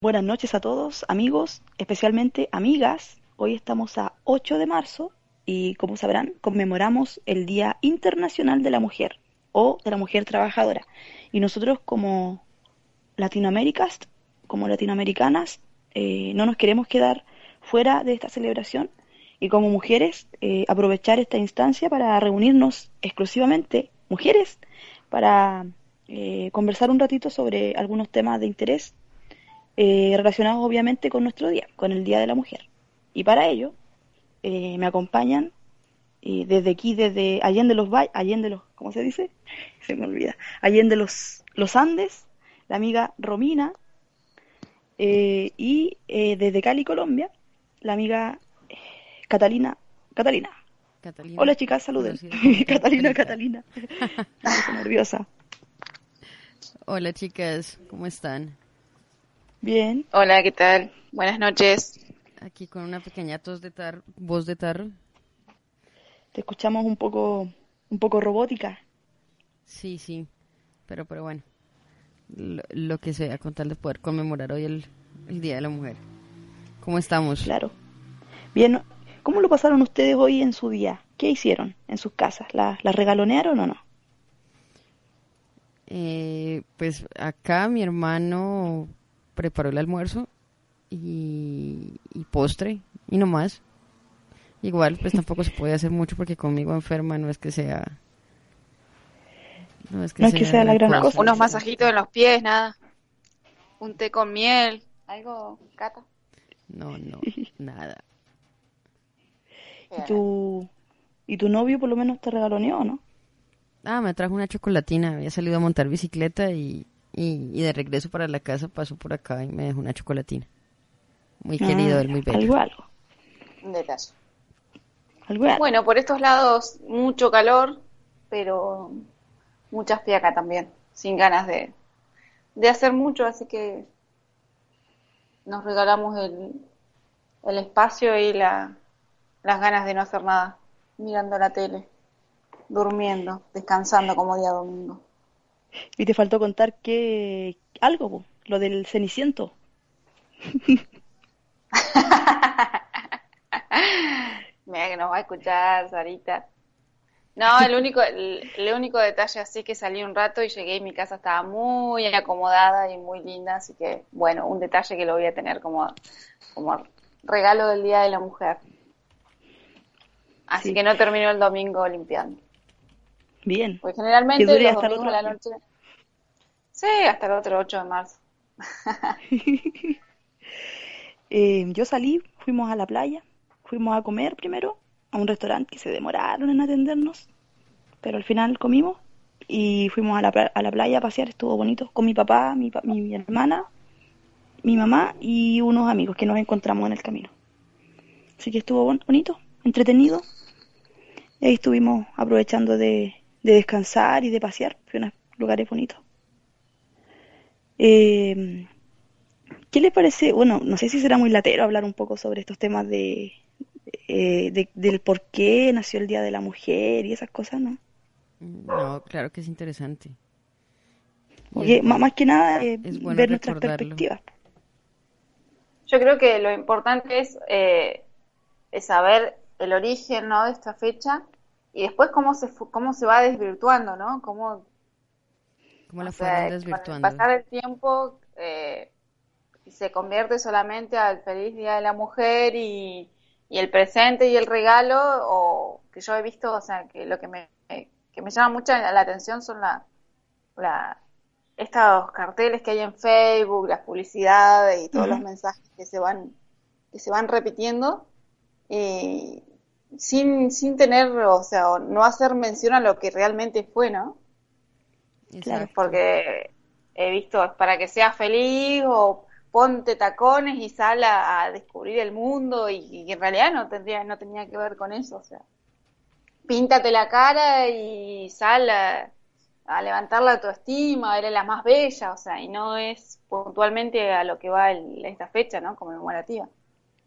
Buenas noches a todos, amigos, especialmente amigas. Hoy estamos a 8 de marzo y, como sabrán, conmemoramos el Día Internacional de la Mujer o de la Mujer Trabajadora. Y nosotros como latinoaméricas, como latinoamericanas, eh, no nos queremos quedar fuera de esta celebración y como mujeres eh, aprovechar esta instancia para reunirnos exclusivamente mujeres para eh, conversar un ratito sobre algunos temas de interés eh, relacionados obviamente con nuestro día, con el Día de la Mujer. Y para ello eh, me acompañan y desde aquí, desde Allende los Allende los, ¿cómo se dice? Se me olvida. Allende los, los Andes, la amiga Romina, y desde Cali, Colombia, la amiga Catalina. Catalina. Hola chicas, saluden. Catalina, Catalina. Estoy nerviosa. Hola chicas, ¿cómo están? Bien. Hola, ¿qué tal? Buenas noches. Aquí con una pequeña tos de tar voz de tarro. Te escuchamos un poco, un poco robótica. Sí, sí, pero, pero bueno, lo, que sea, con tal de poder conmemorar hoy el, Día de la Mujer. ¿Cómo estamos? Claro. Bien, ¿cómo lo pasaron ustedes hoy en su día? ¿Qué hicieron en sus casas? ¿La, la regalonearon o no? Eh, pues acá mi hermano preparó el almuerzo y, postre y no más. Igual, pues tampoco se puede hacer mucho porque conmigo enferma no es que sea. No es que, sea, la gran cosa. Unos masajitos en los pies, nada. Un té con miel, algo, cata. No, no, nada. ¿Y tu, ¿Y tu novio por lo menos te regaloneó, no? Ah, me trajo una chocolatina. Había salido a montar bicicleta y, y, de regreso para la casa pasó por acá y me dejó una chocolatina. Muy querido, él muy bello. Algo, algo. Un detalle. Bueno, por estos lados mucho calor, pero mucha fiaca también. Sin ganas de, de hacer mucho, así que nos regalamos el, el espacio y la, las ganas de no hacer nada mirando la tele durmiendo, descansando como día domingo. Y te faltó contar que algo, lo del ceniciento. Mira que nos va a escuchar, Sarita. No, el único, el, único detalle así que salí un rato y llegué y mi casa estaba muy acomodada y muy linda, así que bueno, un detalle que lo voy a tener como, como regalo del Día de la Mujer. Así que no terminó el domingo limpiando. Bien. Pues generalmente los hasta domingos la noche. Sí, hasta el otro 8 de marzo. eh, yo salí, fuimos a la playa, fuimos a comer primero a un restaurante que se demoraron en atendernos, pero al final comimos y fuimos a la, a la playa a pasear, estuvo bonito, con mi papá, mi, mi hermana, mi mamá y unos amigos que nos encontramos en el camino. Así que estuvo bonito, entretenido. Y ahí estuvimos aprovechando de, de descansar y de pasear. Fue unos lugares bonitos. Eh, ¿Qué les parece? Bueno, no sé si será muy latero hablar un poco sobre estos temas de, eh, del por qué nació el Día de la Mujer y esas cosas, ¿no? No, claro que es interesante. Oye, más que nada eh, ver nuestras perspectivas. Yo creo que lo importante es, es saber el origen ¿no? de esta fecha y después cómo se cómo se va desvirtuando, ¿no? Cómo, ¿Cómo la fueron desvirtuando? pasar el tiempo eh, se convierte solamente al feliz Día de la Mujer y, y, el presente y el regalo, o que yo he visto, o sea, que lo que me, que me llama mucho la atención son la, la, estos carteles que hay en Facebook, las publicidades y todos los mensajes que se van, que se van repitiendo. Y, sin, sin tener, o sea, no hacer mención a lo que realmente fue, ¿no? Porque he visto, para que sea feliz o, ponte tacones y sal a, descubrir el mundo y, en realidad no tendría, no tenía que ver con eso, o sea, píntate la cara y sal a, levantar la autoestima, eres la más bella, o sea, y no es puntualmente a lo que va esta fecha, ¿no? Conmemorativa.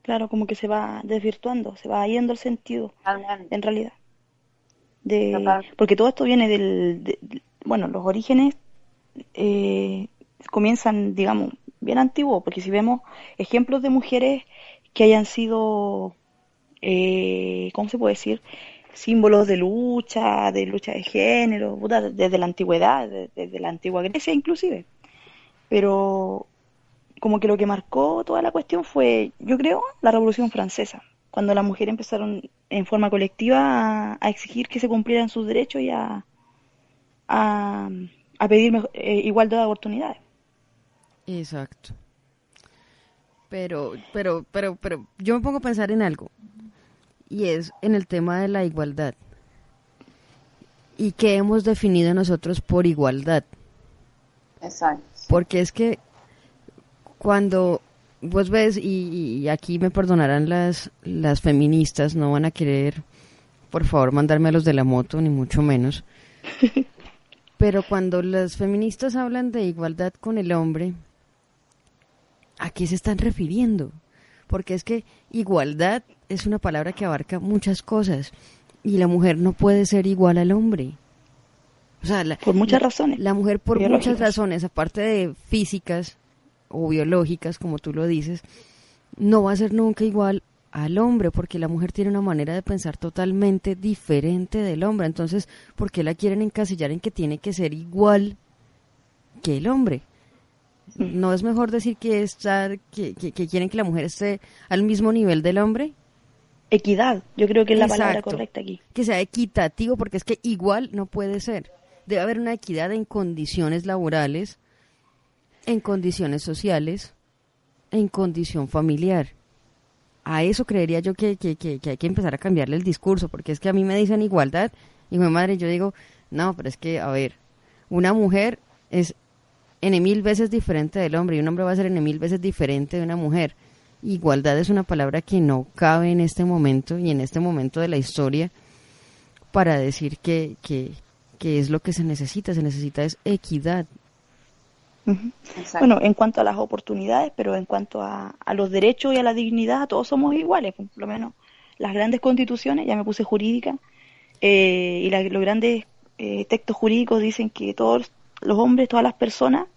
Claro, como que se va desvirtuando, se va yendo el sentido, en realidad. De, porque todo esto viene del, bueno, los orígenes eh, comienzan, digamos, bien antiguos, porque si vemos ejemplos de mujeres que hayan sido, eh, ¿cómo se puede decir? símbolos de lucha, de lucha de género, desde la antigüedad, desde la antigua Grecia inclusive. Pero como que lo que marcó toda la cuestión fue, yo creo, la Revolución Francesa, cuando las mujeres empezaron en forma colectiva a, exigir que se cumplieran sus derechos y a, a, pedir eh, igualdad de oportunidades. Exacto. Pero, pero, pero, pero yo me pongo a pensar en algo y es en el tema de la igualdad. ¿Y qué hemos definido nosotros por igualdad? Exacto. Porque es que cuando vos ves, y, aquí me perdonarán las, las feministas, no van a querer, por favor, mandarme a los de la moto, ni mucho menos. Pero cuando las feministas hablan de igualdad con el hombre, ¿a qué se están refiriendo? Porque es que igualdad es una palabra que abarca muchas cosas y la mujer no puede ser igual al hombre. O sea, por muchas razones. La mujer por muchas razones, aparte de físicas o biológicas, como tú lo dices, no va a ser nunca igual al hombre, porque la mujer tiene una manera de pensar totalmente diferente del hombre. Entonces, ¿por qué la quieren encasillar en que tiene que ser igual que el hombre? ¿No es mejor decir que, estar, que, quieren que la mujer esté al mismo nivel del hombre? Equidad, yo creo que es la palabra correcta aquí. Que sea equitativo, porque es que igual no puede ser. Debe haber una equidad en condiciones laborales, en condiciones sociales, en condición familiar. A eso creería yo que, que, que, hay que empezar a cambiarle el discurso, porque es que a mí me dicen igualdad y mi madre yo digo, no, pero es que, a ver, una mujer es en mil veces diferente del hombre y un hombre va a ser en mil veces diferente de una mujer. Igualdad es una palabra que no cabe en este momento y en este momento de la historia para decir que, que, que es lo que se necesita. Se necesita es equidad. Bueno, en cuanto a las oportunidades, pero en cuanto a, a, los derechos y a la dignidad, todos somos iguales, por lo menos las grandes constituciones, ya me puse jurídica, eh, y los grandes eh, textos jurídicos dicen que todos los hombres, todas las personas,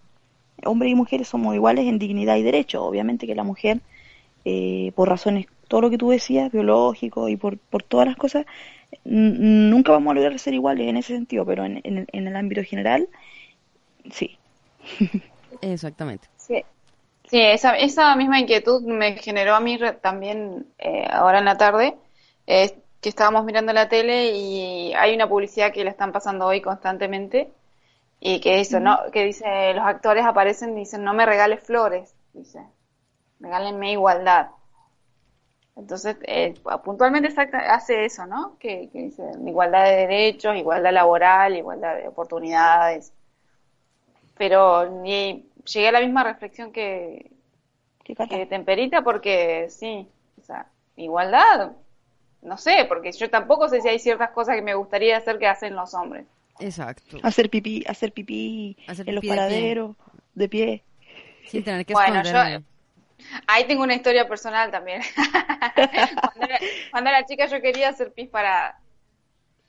hombres y mujeres, somos iguales en dignidad y derechos. Obviamente que la mujer, eh, por razones, todo lo que tú decías, biológico y por, por todas las cosas, nunca vamos a lograr ser iguales en ese sentido, pero en, en, el ámbito general, sí. Exactamente. Sí, sí esa, esa misma inquietud me generó a mí también eh, ahora en la tarde, que estábamos mirando la tele y hay una publicidad que la están pasando hoy constantemente y que eso, ¿no? Que dice, los actores aparecen y dicen, no me regales flores, dice, regálenme igualdad. Entonces, eh, puntualmente hace eso, ¿no? Que, dice igualdad de derechos, igualdad laboral, igualdad de oportunidades. Pero ni llegué a la misma reflexión que, que Temperita porque sí, o sea, igualdad, no sé, porque yo tampoco sé si hay ciertas cosas que me gustaría hacer que hacen los hombres. Exacto. Hacer pipí, hacer pipí, en los paraderos, de pie. Sin tener que bueno, yo, ahí tengo una historia personal también. cuando, era, chica yo quería hacer pis para...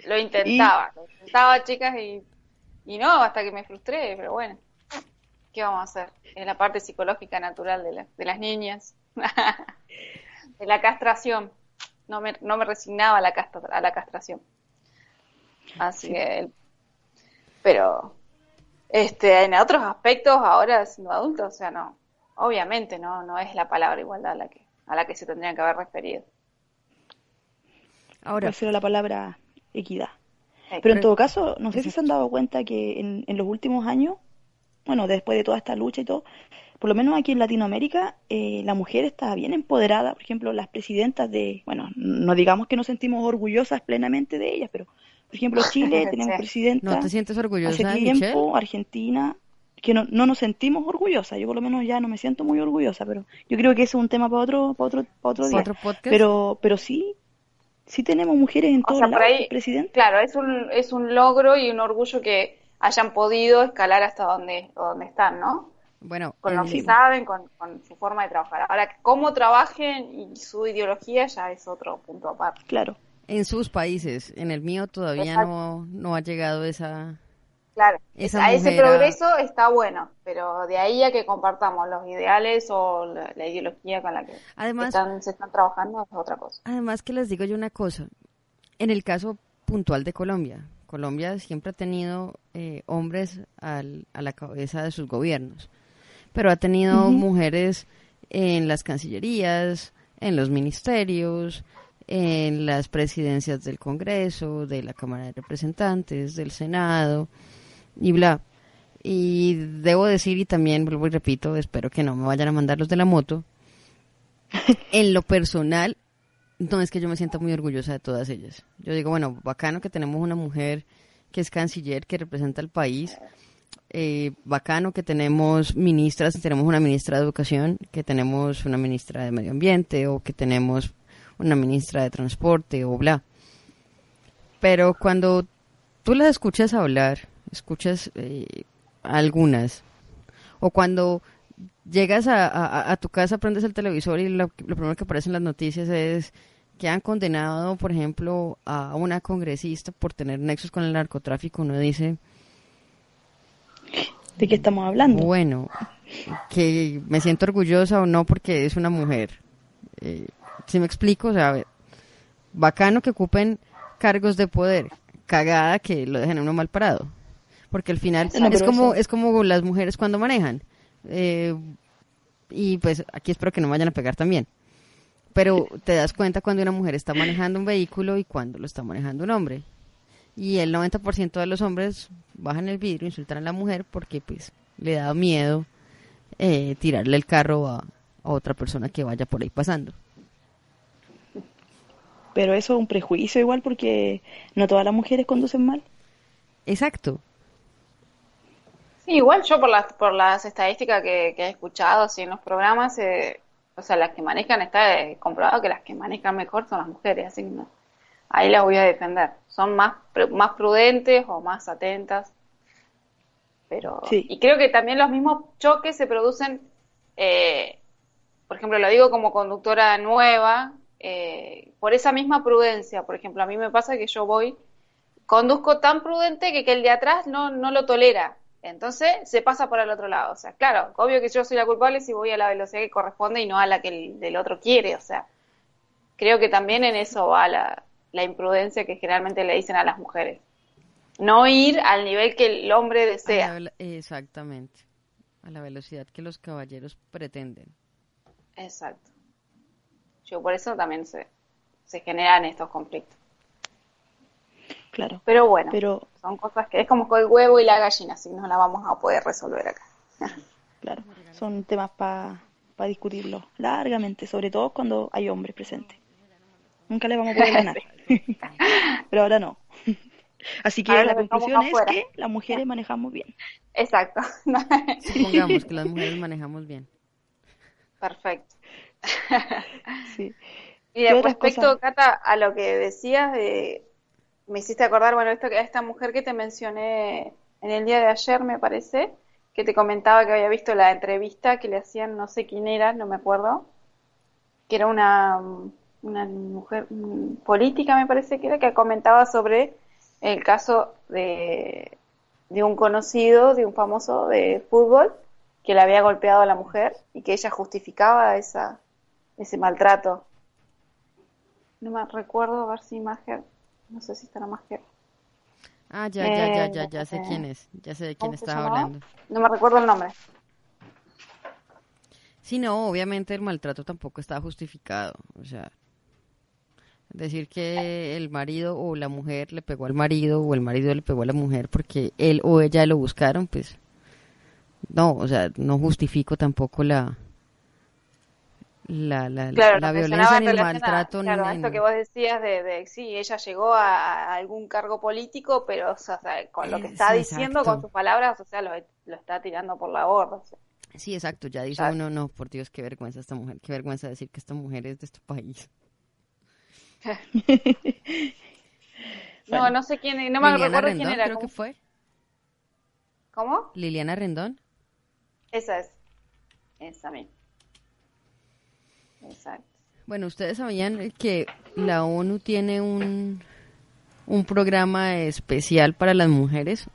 Lo intentaba, lo intentaba chicas y, y no, hasta que me frustré, pero bueno. ¿Qué vamos a hacer? Es la parte psicológica natural de, de las niñas. de la castración. No me, no me resignaba a la, a la castración. Así que pero este, en otros aspectos, ahora siendo adulto, o sea, no, obviamente no, no es la palabra igualdad a la que, a la que se tendría que haber referido. Ahora. Prefiero la palabra equidad. Pero en todo caso, no sé si se han dado cuenta que en, en, los últimos años, bueno, después de toda esta lucha y todo, por lo menos aquí en Latinoamérica, eh, la mujer está bien empoderada. Por ejemplo, las presidentas de, bueno, no digamos que nos sentimos orgullosas plenamente de ellas, pero por ejemplo, Chile tenemos presidenta. ¿No te sientes orgullosa, Hace tiempo, Argentina, que no, no nos sentimos orgullosas. Yo por lo menos ya no me siento muy orgullosa, pero yo creo que ese es un tema para otro, para otro, para otro día. ¿Otro podcast? Pero, pero sí, sí tenemos mujeres en O todos sea, lados, ahí, presidente. claro, es un, es un logro y un orgullo que hayan podido escalar hasta donde, donde están, ¿no? Bueno, Con lo que saben, con, con su forma de trabajar. Ahora, cómo trabajen y su ideología ya es otro punto aparte. Claro. en sus países, en el mío todavía Exacto. no, no ha llegado esa... Claro, a ese mujer a- progreso está bueno, pero de ahí a que compartamos los ideales o la, la ideología con la que Además, están, se están trabajando es otra cosa. Además que les digo yo una cosa, en el caso puntual de Colombia, Colombia siempre ha tenido eh, hombres al- a la cabeza de sus gobiernos, pero ha tenido mujeres en las cancillerías, en los ministerios, en las presidencias del Congreso, de la Cámara de Representantes, del Senado y bla. Y debo decir, y también vuelvo y repito, espero que no me vayan a mandar los de la moto, en lo personal, no es que yo me sienta muy orgullosa de todas ellas. Yo digo, bueno, bacano que tenemos una mujer que es canciller, que representa al país. Eh, bacano que tenemos ministras, tenemos una ministra de educación, que tenemos una ministra de medio ambiente o que tenemos una ministra de transporte o bla. Pero cuando tú las escuchas hablar, escuchas eh, algunas, o cuando llegas a, a- a tu casa, prendes el televisor y lo, lo primero que aparece en las noticias es que han condenado, por ejemplo, a una congresista por tener nexos con el narcotráfico, uno dice, ¿De qué estamos hablando? bueno, que me siento orgullosa o no porque es una mujer. Eh, si me explico, o sea, bacano que ocupen cargos de poder, cagada que lo dejen a uno mal parado. Porque al final No, es como eso- es como las mujeres cuando manejan. Eh, y pues aquí espero que no me vayan a pegar también. Pero te das cuenta cuando una mujer está manejando un vehículo y cuando lo está manejando un hombre. Y el 90% de los hombres bajan el vidrio, insultan a la mujer porque pues le da miedo eh, tirarle el carro a, a otra persona que vaya por ahí pasando. Pero eso es un prejuicio igual porque no todas las mujeres conducen mal. Exacto. Sí, igual yo por las, por las estadísticas que, que he escuchado así en los programas, eh, o sea, las que manejan, está eh, comprobado que las que manejan mejor son las mujeres, así que no, ahí las voy a defender. Son más, más prudentes o más atentas. Pero, Sí. y creo que también los mismos choques se producen, eh, por ejemplo, lo digo como conductora nueva, eh, por esa misma prudencia. Por ejemplo, a mí me pasa que yo voy conduzco tan prudente que, que el de atrás no, no lo tolera. Entonces se pasa por el otro lado. O sea, claro, obvio que yo soy la culpable si voy a la velocidad que corresponde y no a la que el del otro quiere. O sea, creo que también en eso va la, la imprudencia que generalmente le dicen a las mujeres. No ir al nivel que el hombre A la desea. exactamente. A la velocidad que los caballeros pretenden. Exacto. Yo por eso también se, se generan estos conflictos. Claro. Pero bueno, Pero, son cosas que es como con el huevo y la gallina, así no la vamos a poder resolver acá. claro, son temas para discutirlos largamente, sobre todo cuando hay hombres presentes. Nunca le vamos a poder ganar. Pero ahora no. Así que Ahora la conclusión es afuera. que las mujeres manejamos bien. Exacto. Supongamos que las mujeres manejamos bien. Perfecto. Sí. Y ¿Qué de otras respecto, cosas? Cata, a lo que decías de, me hiciste acordar, bueno, esto que esta mujer que te mencioné en el día de ayer, me parece, que te comentaba que había visto la entrevista que le hacían, no sé quién era, no me acuerdo, que era una, una mujer mm, política, me parece que era, que comentaba sobre el caso de, un conocido, de un famoso de fútbol, que le había golpeado a la mujer y que ella justificaba esa, ese maltrato. No me recuerdo, a ver si Mager, no sé si estará Mager. Ah, ya, ya, ya, ya, ya sé Eh, quién es. Ya sé de quién ¿Cómo se estaba llamaba? hablando. No me recuerdo el nombre. Sí, no, obviamente el maltrato tampoco estaba justificado. O sea, decir que el marido o la mujer le pegó al marido o el marido le pegó a la mujer porque él o ella lo buscaron, pues no, o sea, no justifico tampoco la la, la, Claro, la violencia ni el maltrato. Claro, ni- esto que vos decías de, de sí, ella llegó a, a algún cargo político, pero o sea, con lo que está sí, diciendo, exacto. con sus palabras, o sea, lo, lo está tirando por la borda. o sea. Sí, exacto, ya dice uno, no, por Dios, qué vergüenza esta mujer, qué vergüenza decir que esta mujer es de este país. No, no sé quién, no me Liliana recuerdo Rendón, quién era. creo ¿Cómo? que fue. ¿Cómo? Liliana Rendón. Esa es. Esa misma. Exacto. Bueno, ustedes sabían que la ONU tiene un, un programa especial para las mujeres.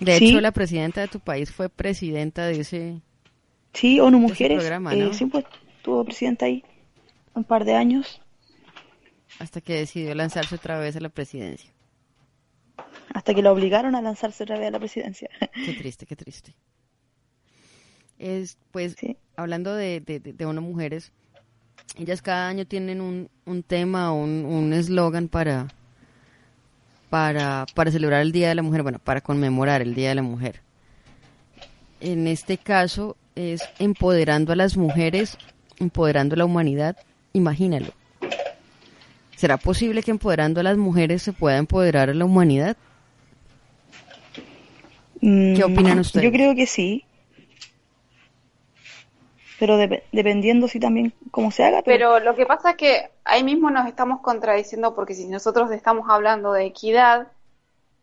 De Sí. hecho, la presidenta de tu país fue presidenta de ese... Sí, ONU Mujeres. programa, eh, ¿no? sí, pues estuvo presidenta ahí un par de años, hasta que decidió lanzarse otra vez a la presidencia. hasta que la obligaron a lanzarse otra vez a la presidencia. Qué triste, qué triste. Es, pues, Sí. hablando de, de, de, ONU Mujeres, ellas cada año tienen un, un tema o un un eslogan para, para, para celebrar el Día de la Mujer, bueno, para conmemorar el Día de la Mujer. En este caso es empoderando a las mujeres, empoderando a la humanidad, imagínalo. ¿Será posible que empoderando a las mujeres se pueda empoderar a la humanidad? ¿Qué opinan ustedes? Yo creo que sí. Pero dep- dependiendo si también cómo se haga. Pero lo que pasa es que ahí mismo nos estamos contradiciendo porque si nosotros estamos hablando de equidad,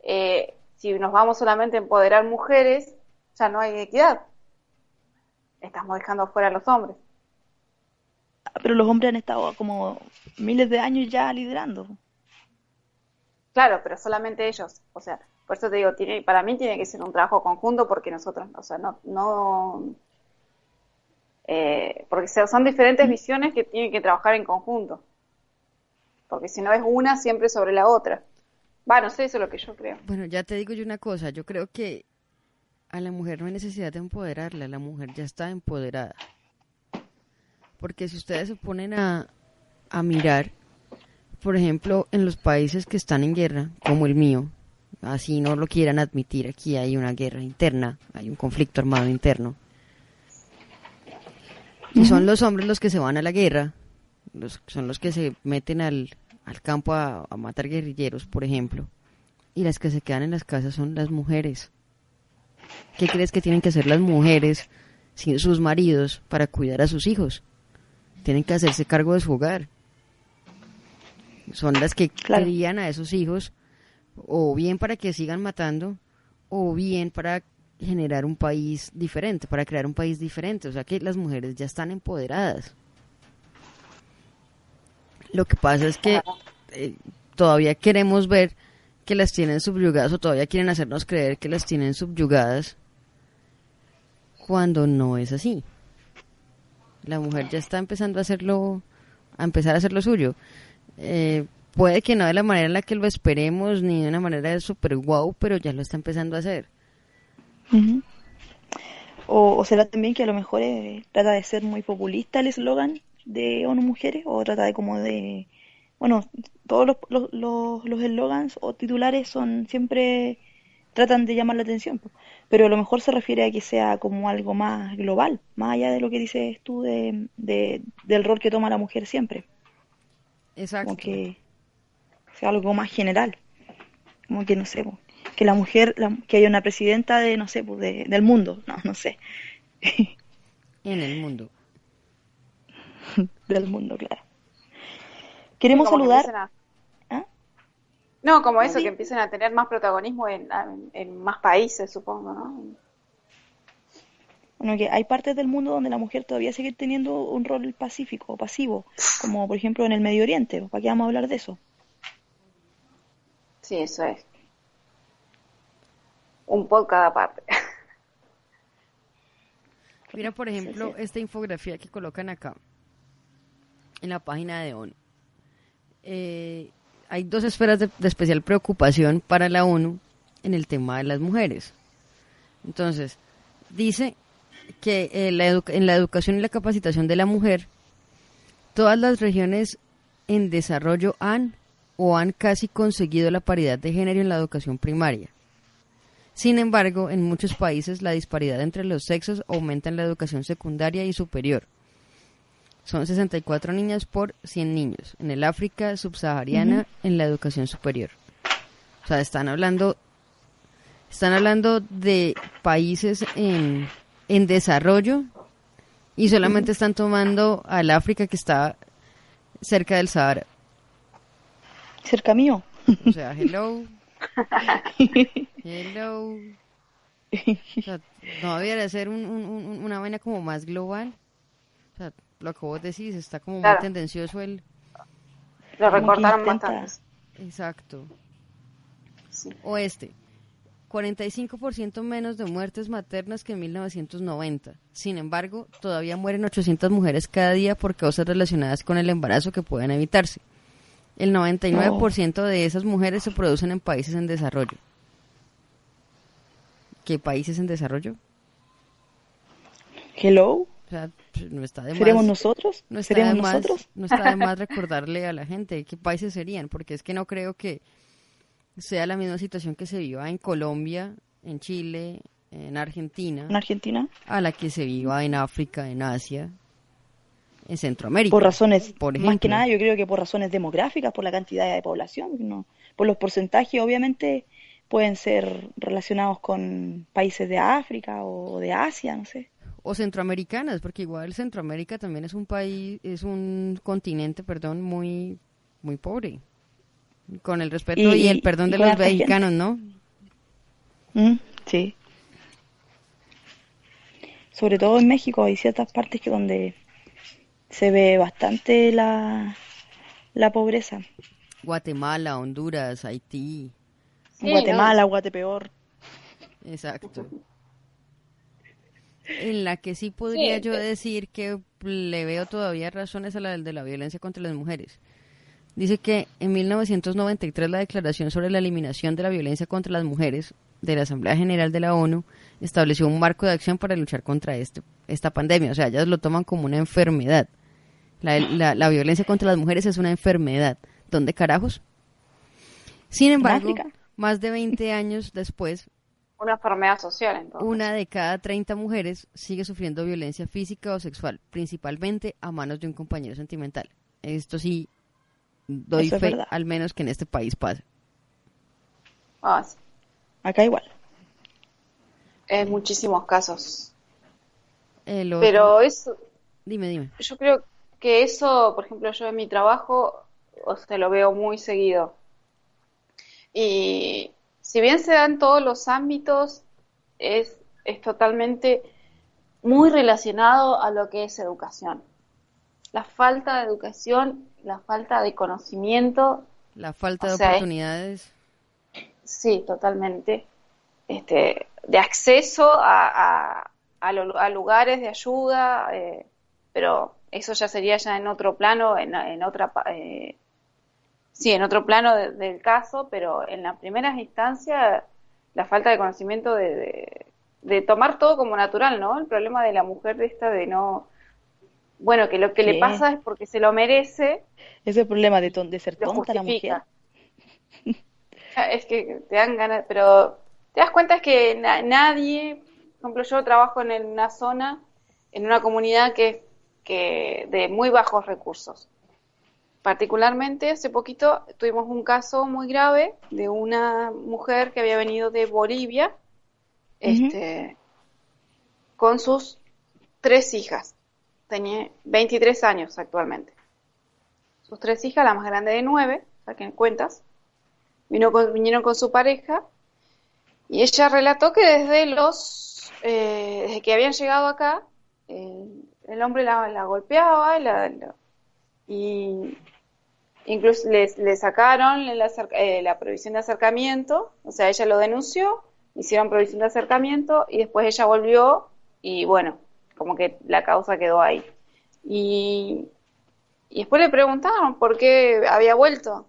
eh, si nos vamos solamente a empoderar mujeres, ya no hay equidad. Estamos dejando fuera a los hombres. pero los hombres han estado como miles de años ya liderando. Claro, pero solamente ellos. O sea, por eso te digo, tiene, para mí tiene que ser un trabajo conjunto porque nosotros, o sea, no, no, eh, porque son diferentes visiones que tienen que trabajar en conjunto. Porque si no es una siempre sobre la otra. Va, no sé, eso es lo que yo creo. Bueno, ya te digo yo una cosa, yo creo que a la mujer no hay necesidad de empoderarla, la mujer ya está empoderada. Porque si ustedes se ponen a, a mirar, por ejemplo, en los países que están en guerra, como el mío, así no lo quieran admitir, aquí hay una guerra interna, hay un conflicto armado interno. Y son los hombres los que se van a la guerra, los, son los que se meten al, al campo a, a matar guerrilleros, por ejemplo. Y las que se quedan en las casas son las mujeres. ¿Qué crees que tienen que hacer las mujeres sin sus maridos para cuidar a sus hijos? Tienen que hacerse cargo de su hogar. Son las que Claro. crían a esos hijos o bien para que sigan matando o bien para generar un país diferente, para crear un país diferente. O sea que las mujeres ya están empoderadas. Lo que pasa es que eh, todavía queremos ver que las tienen subyugadas o todavía quieren hacernos creer que las tienen subyugadas cuando no es así. La mujer ya está empezando a hacerlo, a empezar a hacer lo suyo. Eh, puede que no de la manera en la que lo esperemos ni de una manera super guau, pero ya lo está empezando a hacer. Ujú. O, o será también que a lo mejor eh, trata de ser muy populista el eslogan de ONU Mujeres, o trata de como de... Bueno, todos los, los, los, los eslogans o titulares son siempre tratan de llamar la atención, pero a lo mejor se refiere a que sea como algo más global, más allá de lo que dices tú de, de- del rol que toma la mujer siempre, Exacto. como que sea algo más general, como que no sé, que la mujer, la- que haya una presidenta de, no sé, po, de- del mundo, no, no sé, En el mundo. del mundo, claro. Queremos Como saludar, a- ¿ah? No, como eso, Sí. que empiecen a tener más protagonismo en, en- en más países, supongo, ¿no? Bueno, que hay partes del mundo donde la mujer todavía sigue teniendo un rol pacífico o pasivo, como por ejemplo en el Medio Oriente, ¿para qué vamos a hablar de eso? Sí, eso es. Un podcast aparte. Mira, por ejemplo, esta infografía que colocan acá, en la página de ONU. Eh, hay dos esferas de, de especial preocupación para la ONU en el tema de las mujeres. Entonces, dice que eh, la en la educación y la capacitación de la mujer, todas las regiones en desarrollo han o han casi conseguido la paridad de género en la educación primaria. Sin embargo, en muchos países la disparidad entre los sexos aumenta en la educación secundaria y superior. son 64 niñas por 100 niños. En el África subsahariana, en la educación superior. O sea, están hablando, están hablando de países en, en desarrollo y solamente están tomando al África que está cerca del Sahara. Cerca mío. O sea, hello. hello. O sea, no debería ser un, un, un- una vaina como más global. O sea, lo que vos decís, está como Claro. muy tendencioso el... Lo recortaron bastante. Exacto. Sí. Oeste. 45% menos de muertes maternas que en 1990. Sin embargo, todavía mueren 800 mujeres cada día por causas relacionadas con el embarazo que pueden evitarse. El 99% de esas mujeres se producen en países en desarrollo. ¿Qué países en desarrollo? Hello. O sea, pues, no está de ¿Seremos más- nosotros? no está, ¿Seremos de más, nosotros? no está de más recordarle a la gente qué países serían, porque es que no creo que sea la misma situación que se viva en Colombia, en Chile, en Argentina, ¿En Argentina? a la que se viva en África, en Asia, en Centroamérica. Por razones, por más que nada yo creo que por razones demográficas, por la cantidad de población, no. Por los porcentajes obviamente pueden ser relacionados con países de África o de Asia, no sé. O centroamericanas, porque igual Centroamérica también es un país, es un continente, perdón, muy, muy pobre. Con el respeto y, Y- el perdón y de los mexicanos, ¿no? Mm, sí. Sobre todo en México hay ciertas partes que donde se ve bastante la, la pobreza. Guatemala, Honduras, Haití, Sí, Guatemala, Guatepeor. Exacto. En la que sí podría Sí, yo eh. decir que le veo todavía razones a la de la violencia contra las mujeres. Dice que en 1993 la Declaración sobre la Eliminación de la Violencia contra las Mujeres de la Asamblea General de la ONU estableció un marco de acción para luchar contra este, esta pandemia. O sea, ellas lo toman como una enfermedad. La, la- la violencia contra las mujeres es una enfermedad. ¿Dónde carajos? Sin embargo, más de 20 años después, Una enfermedad social, entonces. una de cada 30 mujeres sigue sufriendo violencia física o sexual, principalmente a manos de un compañero sentimental. Esto sí, doy Eso es fe, al menos que en este país pasa. Ah, sí. Acá igual. En muchísimos casos. Pero eso, Dime, dime. yo creo que eso, por ejemplo, yo en mi trabajo, o sea, lo veo muy seguido. Y si bien se da en todos los ámbitos, es, es totalmente muy relacionado a lo que es educación. La falta de educación, la falta de conocimiento, La falta de sea, es- oportunidades. sí, totalmente, este, de acceso a, a, a lo- a lugares de ayuda, eh, pero eso ya sería ya en otro plano, en, en otra, eh, sí, en otro plano de- del caso, pero en las primeras instancias la falta de conocimiento de, de, de tomar todo como natural, ¿no? El problema de la mujer de esta de no, bueno, que lo que le Sí. pasa es porque se lo merece, Ese es el problema de, ton- de ser tonta la mujer. Es que te dan ganas, pero te das cuenta es que na- nadie, por ejemplo, yo trabajo en una zona, en una comunidad que, que de muy bajos recursos. Particularmente, hace poquito tuvimos un caso muy grave de una mujer que había venido de Bolivia, este, con sus tres hijas. Tenía 23 años actualmente. Sus tres hijas, la más grande de nueve, saquen cuentas, vino con- vinieron con su pareja y ella relató que desde los eh, desde que habían llegado acá eh, el hombre la, la golpeaba y, la, la- y incluso le, le sacaron el eh, la prohibición de acercamiento o sea ella lo denunció hicieron prohibición de acercamiento y después ella volvió y bueno como que la causa quedó ahí. Y, y después le preguntaron por qué había vuelto.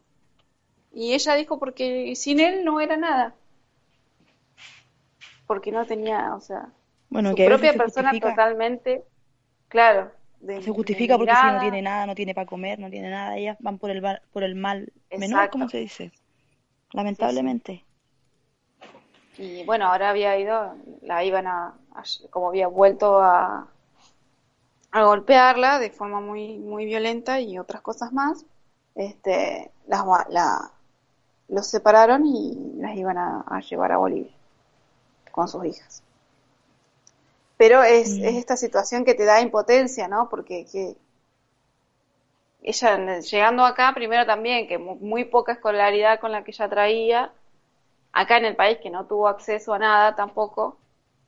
Y ella dijo porque sin él no era nada. Porque no tenía, o sea, Bueno, su propia persona justifica, totalmente, claro, de, se justifica porque si no tiene nada, no tiene para comer, no tiene nada, ellas van por el, por el mal menor, como se dice. Lamentablemente. Y bueno, ahora había ido, la iban a, a- como había vuelto a, al golpearla de forma muy, muy violenta y otras cosas más, este, las, la, los separaron y las iban a, llevar a Bolivia con sus hijas. Pero es, es, esta situación que te da impotencia, ¿no? Porque que ella llegando acá, primero también, que muy poca escolaridad con la que ella traía, acá en el país que no tuvo acceso a nada tampoco,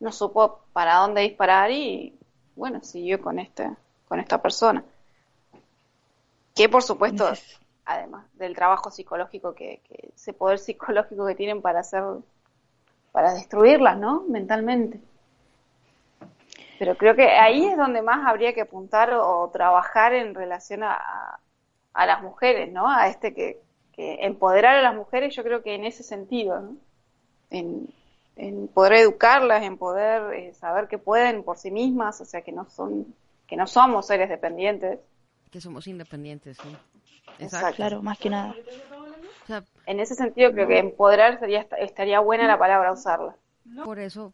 no supo para dónde disparar y bueno, siguió con este, con esta persona. Que por supuesto, además del trabajo psicológico que, ese poder psicológico que tienen para hacer, para destruirlas, ¿no? Mentalmente. Pero creo que ahí es donde más habría que apuntar o, trabajar en relación a, a, las mujeres, ¿no? A este que, que empoderar a las mujeres, yo creo que en ese sentido, ¿no? En, en poder educarlas, en poder eh, saber que pueden por sí mismas, o sea, que no son, que no somos seres dependientes. Que somos independientes, sí. Exacto. Claro, más que nada. en ese sentido creo que empoderar sería, estaría buena la palabra usarla. Por eso,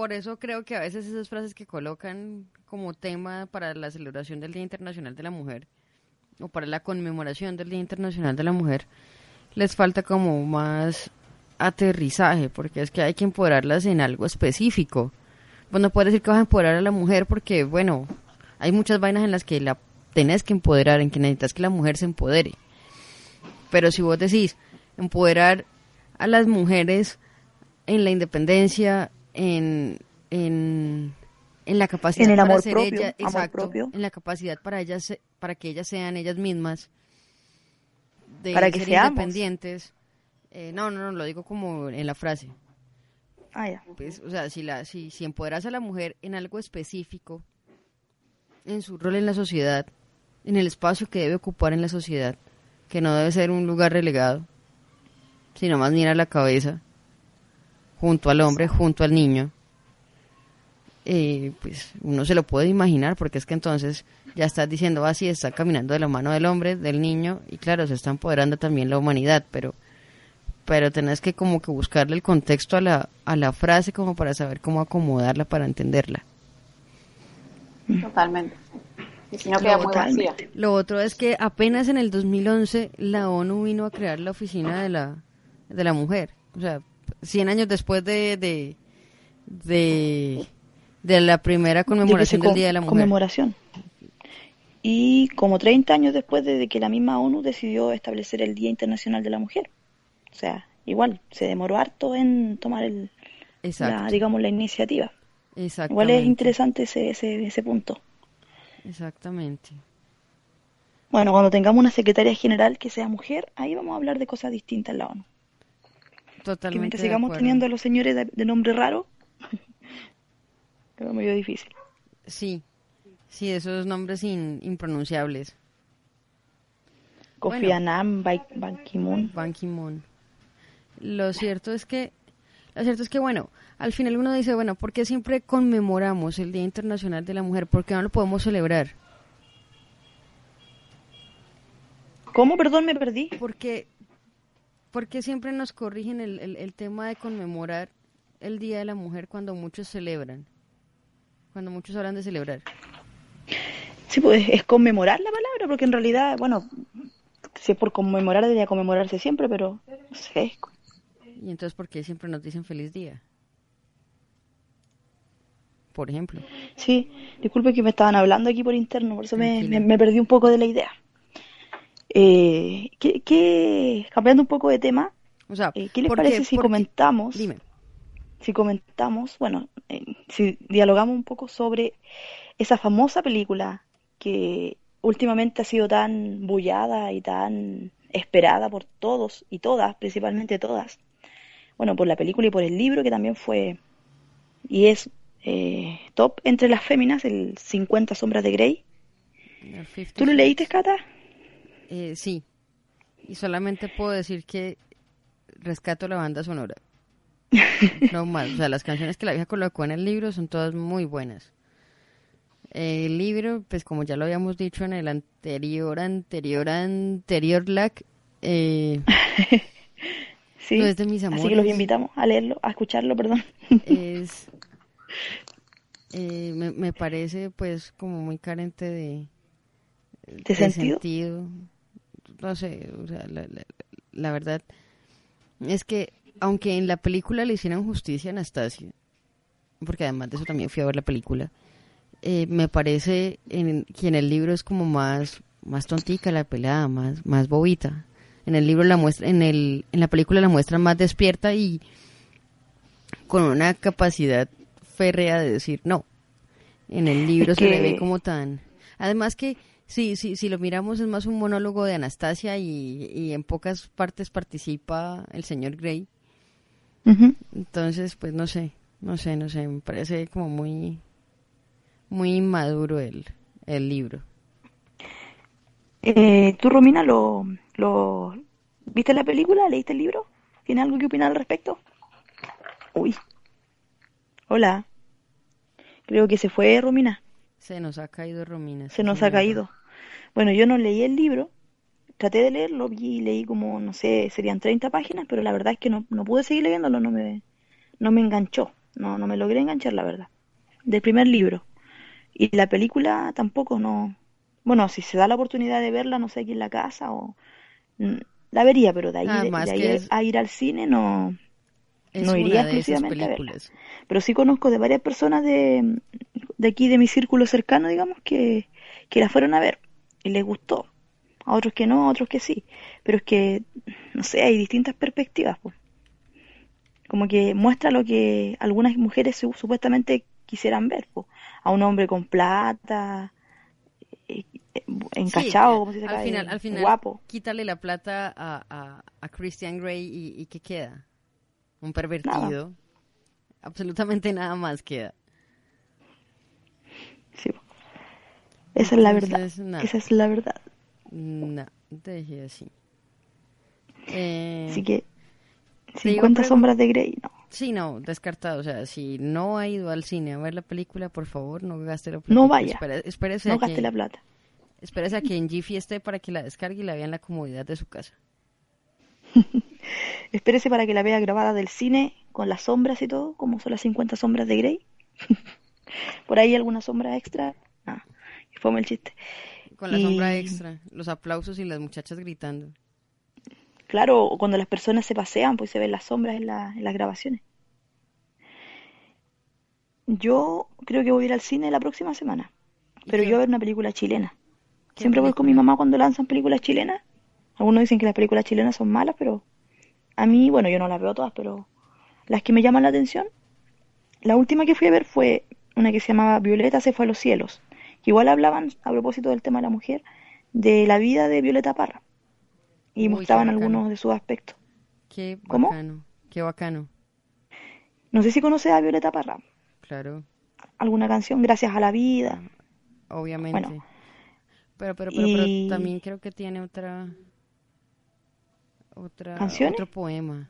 por eso creo que a veces esas frases que colocan como tema para la celebración del Día Internacional de la Mujer o para la conmemoración del Día Internacional de la Mujer les falta como más aterrizaje, porque es que hay que empoderarlas en algo específico. Pues no decir que vas a empoderar a la mujer porque, bueno, hay muchas vainas en las que la tenés que empoderar, en que necesitas que la mujer se empodere. Pero si vos decís empoderar a las mujeres en la independencia, en, en, en la capacidad en el para ser propio, ella, amor exacto, propio. en la capacidad para ellas, para que ellas sean ellas mismas, de Para que ser seamos. independientes. Eh, no, no, no, lo digo como en la frase. Ah, ya. Pues, o sea, si, la, si, si empoderas a la mujer en algo específico, en su rol en la sociedad, en el espacio que debe ocupar en la sociedad, que no debe ser un lugar relegado, sino más bien a la cabeza, junto al hombre, junto al niño, eh, pues uno se lo puede imaginar, porque es que entonces ya estás diciendo, así está caminando de la mano del hombre, del niño, y claro, se está empoderando también la humanidad, pero pero tenés que como que buscarle el contexto a la, a la frase como para saber cómo acomodarla para entenderla. Totalmente. Y si no queda muy vacía. Lo otro es que apenas en el 2011 la ONU vino a crear la oficina de la, de la mujer. O sea, 100 años después de, de, de, de la primera conmemoración del Día de la Mujer. Conmemoración. Y como 30 años después de que la misma ONU decidió establecer el Día Internacional de la Mujer. O sea, igual, se demoró harto en tomar el, la, digamos, la iniciativa. Igual es interesante ese, ese, ese punto. Exactamente. Bueno, cuando tengamos una secretaria general que sea mujer, ahí vamos a hablar de cosas distintas en la ONU. Que Totalmente. mientras de sigamos teniendo a los señores de, de nombre raro, es medio difícil. Sí, sí, esos nombres in- impronunciables. Kofi Bueno. Annan, Bai- Ban Ki-moon. Ban Ki-moon. Lo cierto es que, lo cierto es que, bueno, al final uno dice, bueno, ¿por qué siempre conmemoramos el Día Internacional de la Mujer? ¿Por qué no lo podemos celebrar? ¿Cómo? Perdón, me perdí. Porque, porque siempre nos corrigen el, el, el tema de conmemorar el Día de la Mujer cuando muchos celebran, cuando muchos hablan de celebrar. Sí, pues es conmemorar la palabra, porque en realidad, bueno, si es por conmemorar, debería conmemorarse siempre, pero no sé. Y entonces, ¿por qué siempre nos dicen feliz día? Por ejemplo. Sí, disculpe que me estaban hablando aquí por interno, por eso me, me- me perdí un poco de la idea. Eh, ¿qué, qué- cambiando un poco de tema, O sea, eh, ¿qué les ¿por parece si comentamos, Dime. si comentamos, bueno, eh, si dialogamos un poco sobre esa famosa película que últimamente ha sido tan bullada y tan esperada por todos y todas, principalmente todas. Bueno, por la película y por el libro que también fue y es eh, top entre las féminas, el 50 sombras de Grey. El 50 ¿Tú lo leíste, Cata? Eh, sí. Y solamente puedo decir que rescato la banda sonora. No más. O sea, las canciones que la vieja colocó en el libro son todas muy buenas. El libro, pues como ya lo habíamos dicho en el anterior, anterior, anterior LAC, eh, Sí. no es de mis Así que los amores. invitamos a leerlo, a escucharlo, perdón. es, eh, me, me parece pues como muy carente de, ¿De sentido? No sé, o sea, la, la- la verdad es que aunque en la película le hicieran justicia a Anastasia, porque además de eso también fui a ver la película, eh, me parece en, que en el libro es como más, más tontica la pelada, más, más bobita. En el libro la muestra, en el, en la película la muestran más despierta y con una capacidad férrea de decir no. En el libro se le ve como tan. Además que sí, sí, si lo miramos es más un monólogo de Anastasia y, y en pocas partes participa el señor Grey. Entonces, pues no sé, no sé, no sé, me parece como muy, muy inmaduro el, el libro. Eh, ¿Tú, Romina, lo, lo viste la película? ¿Leíste el libro? ¿Tienes algo que opinar al respecto? Uy. Hola. Creo que se fue Romina. Se nos ha caído Romina. Se nos ha caído. Bueno, yo no leí el libro. Traté de leerlo, vi y leí como, no sé, serían 30 páginas, pero la verdad es que no, no pude seguir leyéndolo, no me, no me enganchó. No, no me logré enganchar, la verdad. Del primer libro. Y la película tampoco, no. Bueno, si se da la oportunidad de verla, no sé, aquí en la casa o... mm, La vería, pero de ahí, de- Además de ahí es- a ir al cine no... Es no iría exclusivamente a verla. Pero sí conozco de varias personas de, de aquí, de mi círculo cercano, digamos, que, que la fueron a ver y les gustó. A otros que no, a otros que sí. Pero es que, no sé, hay distintas perspectivas. po. Como que muestra lo que algunas mujeres su- supuestamente quisieran ver. po. A un hombre con plata, eh, eh, encachado, Sí, como se dice al acá, final, al final, guapo. quítale la plata a, a, a Christian Grey y, y ¿qué queda? Un pervertido. Absolutamente nada más queda. Sí. Esa es la verdad. Nada. Esa es la verdad. No, dejé así. Eh, Así que, te iba a 50 pregun- sombras de Grey, no. Sí, no, descartado. O sea, si no ha ido al cine a ver la película, por favor, no gaste la plata. No vaya. Espere- espérese, No a gaste que, la plata. espérese a que en Jiffy esté para que la descargue y la vea en la comodidad de su casa. Espérese para que la vea grabada del cine con las sombras y todo, como son las 50 sombras de Grey. Por ahí alguna sombra extra. Ah, fome el chiste. Con la Y- sombra extra, los aplausos y las muchachas gritando. Claro, o cuando las personas se pasean, pues se ven las sombras en, la- en las grabaciones. Yo creo que voy a ir al cine la próxima semana, ¿Y pero yo a ver una película chilena. Siempre voy con mi película? mamá cuando lanzan películas chilenas. Algunos dicen que las películas chilenas son malas, pero a mí, bueno, yo no las veo todas, pero las que me llaman la atención, la última que fui a ver fue una que se llamaba Violeta se fue a los cielos. Que Igual hablaban, a propósito del tema de la mujer, de la vida de Violeta Parra. Y Uy, mostraban algunos de sus aspectos. Qué ¿Cómo? bacano, qué bacano, No sé si conoces a Violeta Parra. claro, Alguna canción, Gracias a la vida. obviamente. Bueno. pero, pero, pero, pero también creo que tiene otra, otra, ¿Canciones? otro poema.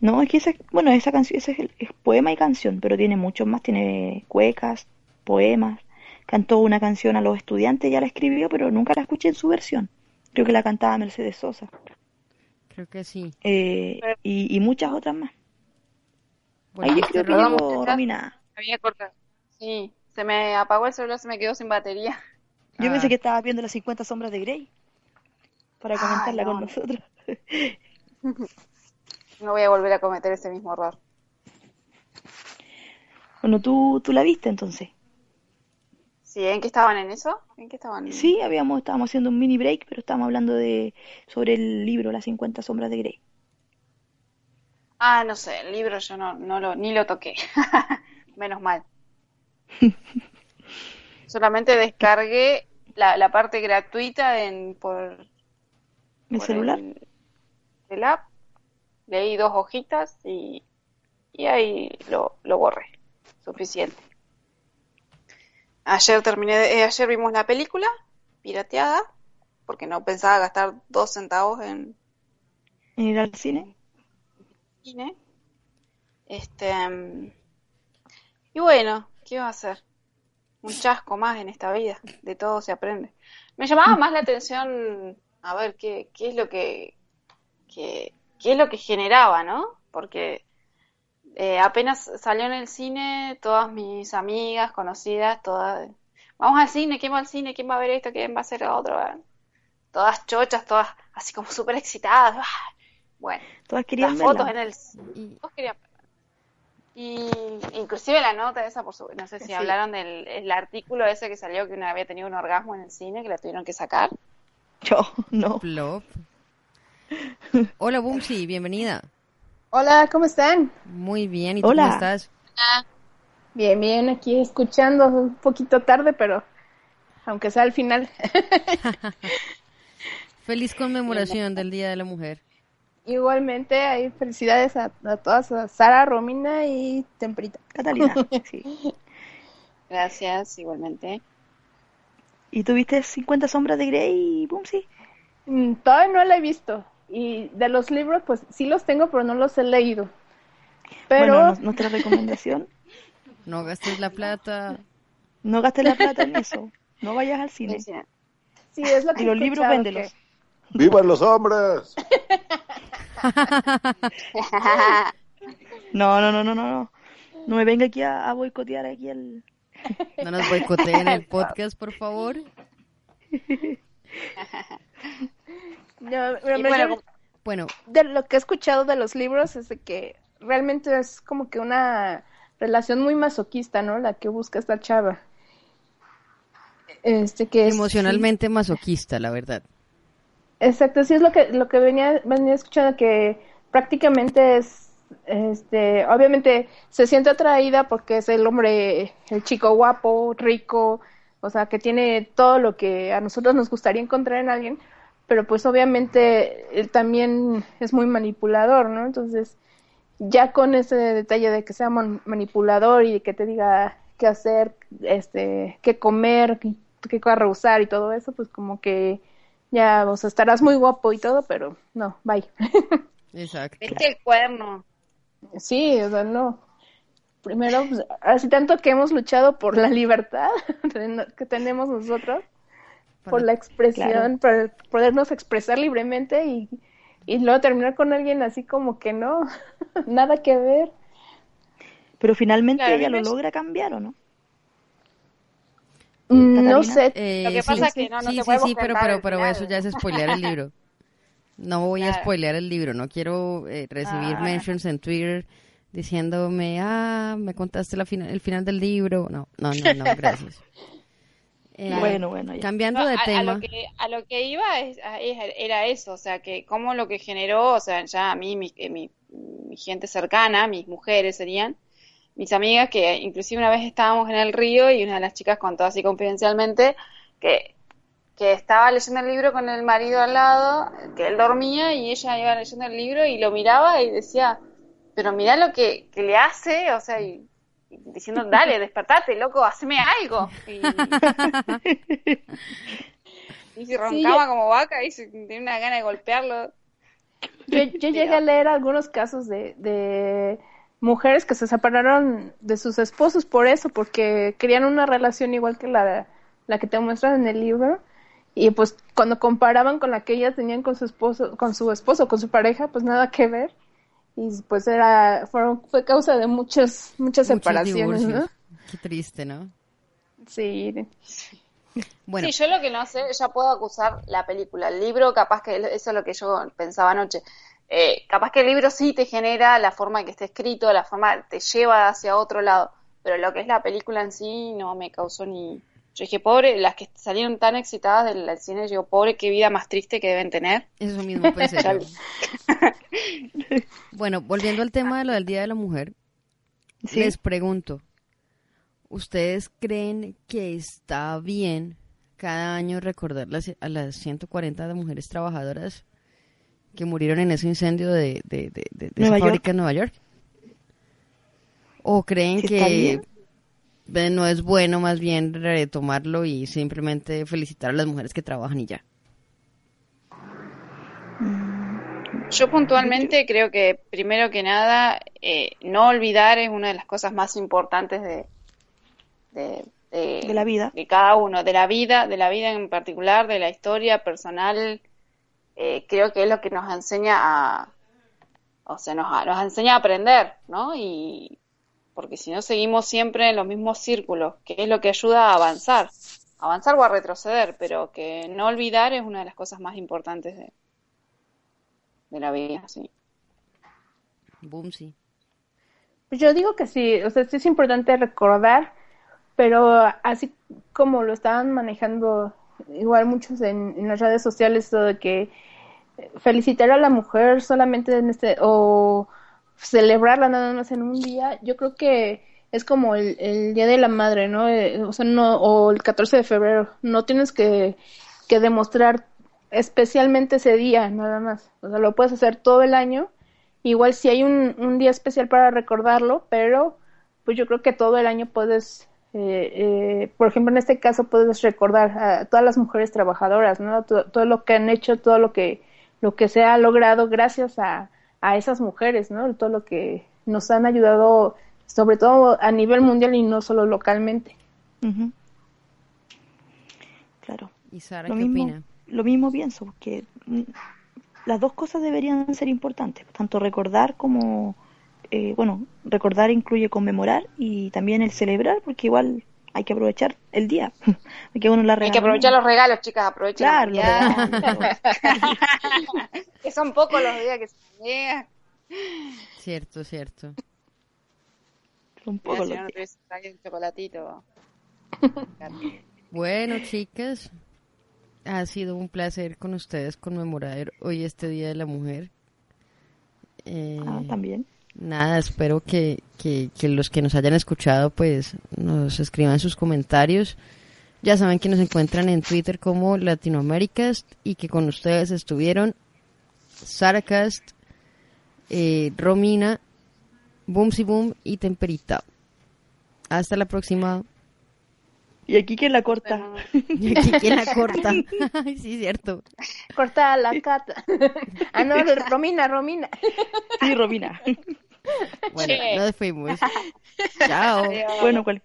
No, es que esa, bueno, esa canción, ese es, el- es poema y canción, pero tiene muchos más, tiene cuecas, poemas. Cantó una canción a los estudiantes, ya la escribió, pero nunca la escuché en su versión. Creo que la cantaba Mercedes Sosa. Creo que sí. Eh, y, y muchas otras más. Bueno, Ahí yo creo que había cortado. Sí, se me apagó el celular, se me quedó sin batería. Yo Ah. pensé que estaba viendo las 50 sombras de Grey para Ah, comentarla no, con no. nosotros. No voy a volver a cometer ese mismo error. Bueno, tú, tú la viste entonces. Sí, ¿en qué estaban en eso? ¿En qué estaban? Sí, habíamos, estábamos haciendo un mini break, pero estábamos hablando de sobre el libro Las 50 sombras de Grey. Ah, no sé, el libro yo no, no lo, ni lo toqué. Menos mal. Solamente descargué la, la parte gratuita en, por, ¿El por celular? el, el app. Leí dos hojitas y, y ahí lo, lo borré. Suficiente. Ayer terminé, de- eh, ayer vimos la película pirateada porque no pensaba gastar dos centavos en, ¿En ir al cine? cine. Este, mm, y bueno, ¿qué va a hacer? Un chasco más en esta vida, de todo se aprende. Me llamaba más la atención, a ver, qué, qué es lo que, que- qué es lo que generaba, ¿no? Porque eh, apenas salió en el cine, todas mis amigas, conocidas, todas, vamos al cine, ¿quién va al cine? ¿Quién va a ver esto? ¿Quién va a hacer otro? Todas chochas, todas así como súper excitadas. ¡ah! Bueno, Todas querían las fotos verla. en el... Y- todos querían. Y inclusive la nota esa, por su, no sé si Sí. hablaron del el artículo ese que salió que una había tenido un orgasmo en el cine, que la tuvieron que sacar. Yo, no. Plop. Hola, Bumsy, bienvenida. Hola, ¿cómo están? Muy bien, ¿y tú Hola. cómo estás? Bien, bien, aquí escuchando un poquito tarde, pero aunque sea al final. Feliz conmemoración del Día de la Mujer. Igualmente, hay felicidades a, a todas, a Sara, Romina y Temprita. Catalina, sí. Gracias, igualmente. ¿Y tuviste 50 sombras de Grey, Bumsy? Mm, Todavía no la he visto. Y de los libros, pues sí los tengo, pero no los he leído. Pero Bueno, no- nuestra recomendación, No gastes la plata. no gastes la plata en eso. No vayas al cine. Sí, es lo que Y los libros, véndelos. que- ¡Vivan los hombres! No, no, no, no, no, no. No me venga aquí a, a boicotear aquí el... No nos boicoteen el podcast, por favor. No, bueno, Bueno, de lo que he escuchado de los libros es de que realmente es como que una relación muy masoquista, ¿no? La que busca esta chava. Este que es emocionalmente masoquista, la verdad. Exacto, sí es lo que lo que venía venía escuchando que prácticamente es este obviamente se siente atraída porque es el hombre el chico guapo, rico, o sea, que tiene todo lo que a nosotros nos gustaría encontrar en alguien, pero pues obviamente él también es muy manipulador, ¿no? Entonces, ya con ese detalle de que sea man- manipulador y que te diga qué hacer, este, qué comer, qué, qué carro usar y todo eso, pues como que ya, o sea, estarás muy guapo y todo, pero no, bye. Exacto. Vete el cuerno. sí, o sea, no. Primero, pues, así tanto que hemos luchado por la libertad que tenemos nosotros, por la expresión, por podernos expresar libremente y, y luego terminar con alguien así como que no, nada que ver. Pero finalmente Claro, ella lo es- logra cambiar, ¿o no? Mm, No sé, Eh, Lo que sí, pasa es sí, que no- no sí, te sí, sí, pero, pero, pero eso ya es spoilear el libro. No voy a Claro. spoilear el libro, no quiero eh, recibir Ah. mentions en Twitter diciéndome, ah, me contaste la fina- el final del libro. No, no, no, no, gracias. Eh, Bueno, bueno, ya. Cambiando de a, a tema, lo que, a lo que iba es- a- es- era eso, o sea, que como lo que generó, o sea, ya a mí, mi, eh, mi, mi gente cercana, mis mujeres serían, mis amigas, que inclusive una vez estábamos en el río y una de las chicas contó así confidencialmente que, que estaba leyendo el libro con el marido al lado, que él dormía y ella iba leyendo el libro y lo miraba y decía, pero mirá lo que, que le hace, o sea, y diciendo, dale, despertate, loco, haceme algo. Y, y se roncaba como vaca y se tenía una gana de golpearlo. yo, yo llegué a leer algunos casos de, de mujeres que se separaron de sus esposos por eso, porque querían una relación igual que la, la que te muestran en el libro. Y pues cuando comparaban con la que ellas tenían con su esposo, con su esposo, con su pareja, pues nada que ver. Y pues era, fueron, fue causa de muchas, muchas muchos separaciones. Qué triste, ¿no? Sí. Bueno, Sí, yo lo que no sé, ya puedo acusar la película. El libro, capaz que eso es lo que yo pensaba anoche. Eh, capaz que el libro sí te genera la forma en que esté escrito, la forma te lleva hacia otro lado, pero lo que es la película en sí no me causó ni... Yo dije, pobre, las que salieron tan excitadas del, del cine, yo, pobre, qué vida más triste que deben tener. eso mismo pensé. Bueno, volviendo al tema de lo del Día de la Mujer, Sí. les pregunto, ¿ustedes creen que está bien cada año recordar las, a las 140 de mujeres trabajadoras que murieron en ese incendio de, de, de, de- esa York. fábrica en Nueva York? ¿O creen ¿Que está que bien? eh, no es bueno más bien retomarlo y simplemente felicitar a las mujeres que trabajan y ya? Yo puntualmente creo que primero que nada eh, no olvidar es una de las cosas más importantes de, de, de- De la vida. de cada uno, de la vida, de la vida en particular, de la historia personal. eh, creo que es lo que nos enseña a, o sea, nos, nos enseña a aprender, ¿no? Y porque si no seguimos siempre en los mismos círculos, que es lo que ayuda a avanzar, avanzar o a retroceder, pero que no olvidar es una de las cosas más importantes de, de la vida, sí. Boom, sí. Pues yo digo que sí, o sea, sí es importante recordar, pero así como lo estaban manejando igual muchos en, en las redes sociales, todo de que felicitar a la mujer solamente en este, o celebrarla nada más en un día, yo creo que es como el, el Día de la Madre, ¿no? Eh, o sea, no, o el 14 de febrero, no tienes que, que demostrar especialmente ese día, nada más, o sea, lo puedes hacer todo el año, igual si hay un, un día especial para recordarlo, pero pues yo creo que todo el año puedes eh, eh, por ejemplo, en este caso puedes recordar a todas las mujeres trabajadoras, ¿no? Todo, todo, lo que han hecho, todo lo que, lo que se ha logrado gracias a, a esas mujeres, ¿no? Todo lo que nos han ayudado, sobre todo a nivel mundial y no solo localmente. Claro. ¿Y Sara Lo qué mismo, opina? lo mismo pienso, porque mm, las dos cosas deberían ser importantes, tanto recordar como, eh, bueno, recordar incluye conmemorar y también el celebrar, porque igual hay que aprovechar el día, uno la Hay que aprovechar los regalos, chicas, aprovechen Claro, los que son pocos los días que se llegan. Cierto, cierto. Un Mira, poco si lo no, no que- tuviese traído un chocolatito. Bueno, chicas, ha sido un placer con ustedes conmemorar hoy este Día de la Mujer. Eh, Ah, también. Nada, espero que, que, que los que nos hayan escuchado pues nos escriban sus comentarios. Ya saben que nos encuentran en Twitter como Latinoaméricas y que con ustedes estuvieron Saracast, eh, Romina, Boomsy Boom y Temperita. Hasta la próxima. Y aquí que la corta. Y aquí quien la corta. Ay, sí, cierto. Corta la cata. ah, no, Romina, Romina. Sí, Robina. Bueno, Che. nos fuimos. Chao. Adiós. bueno, cual-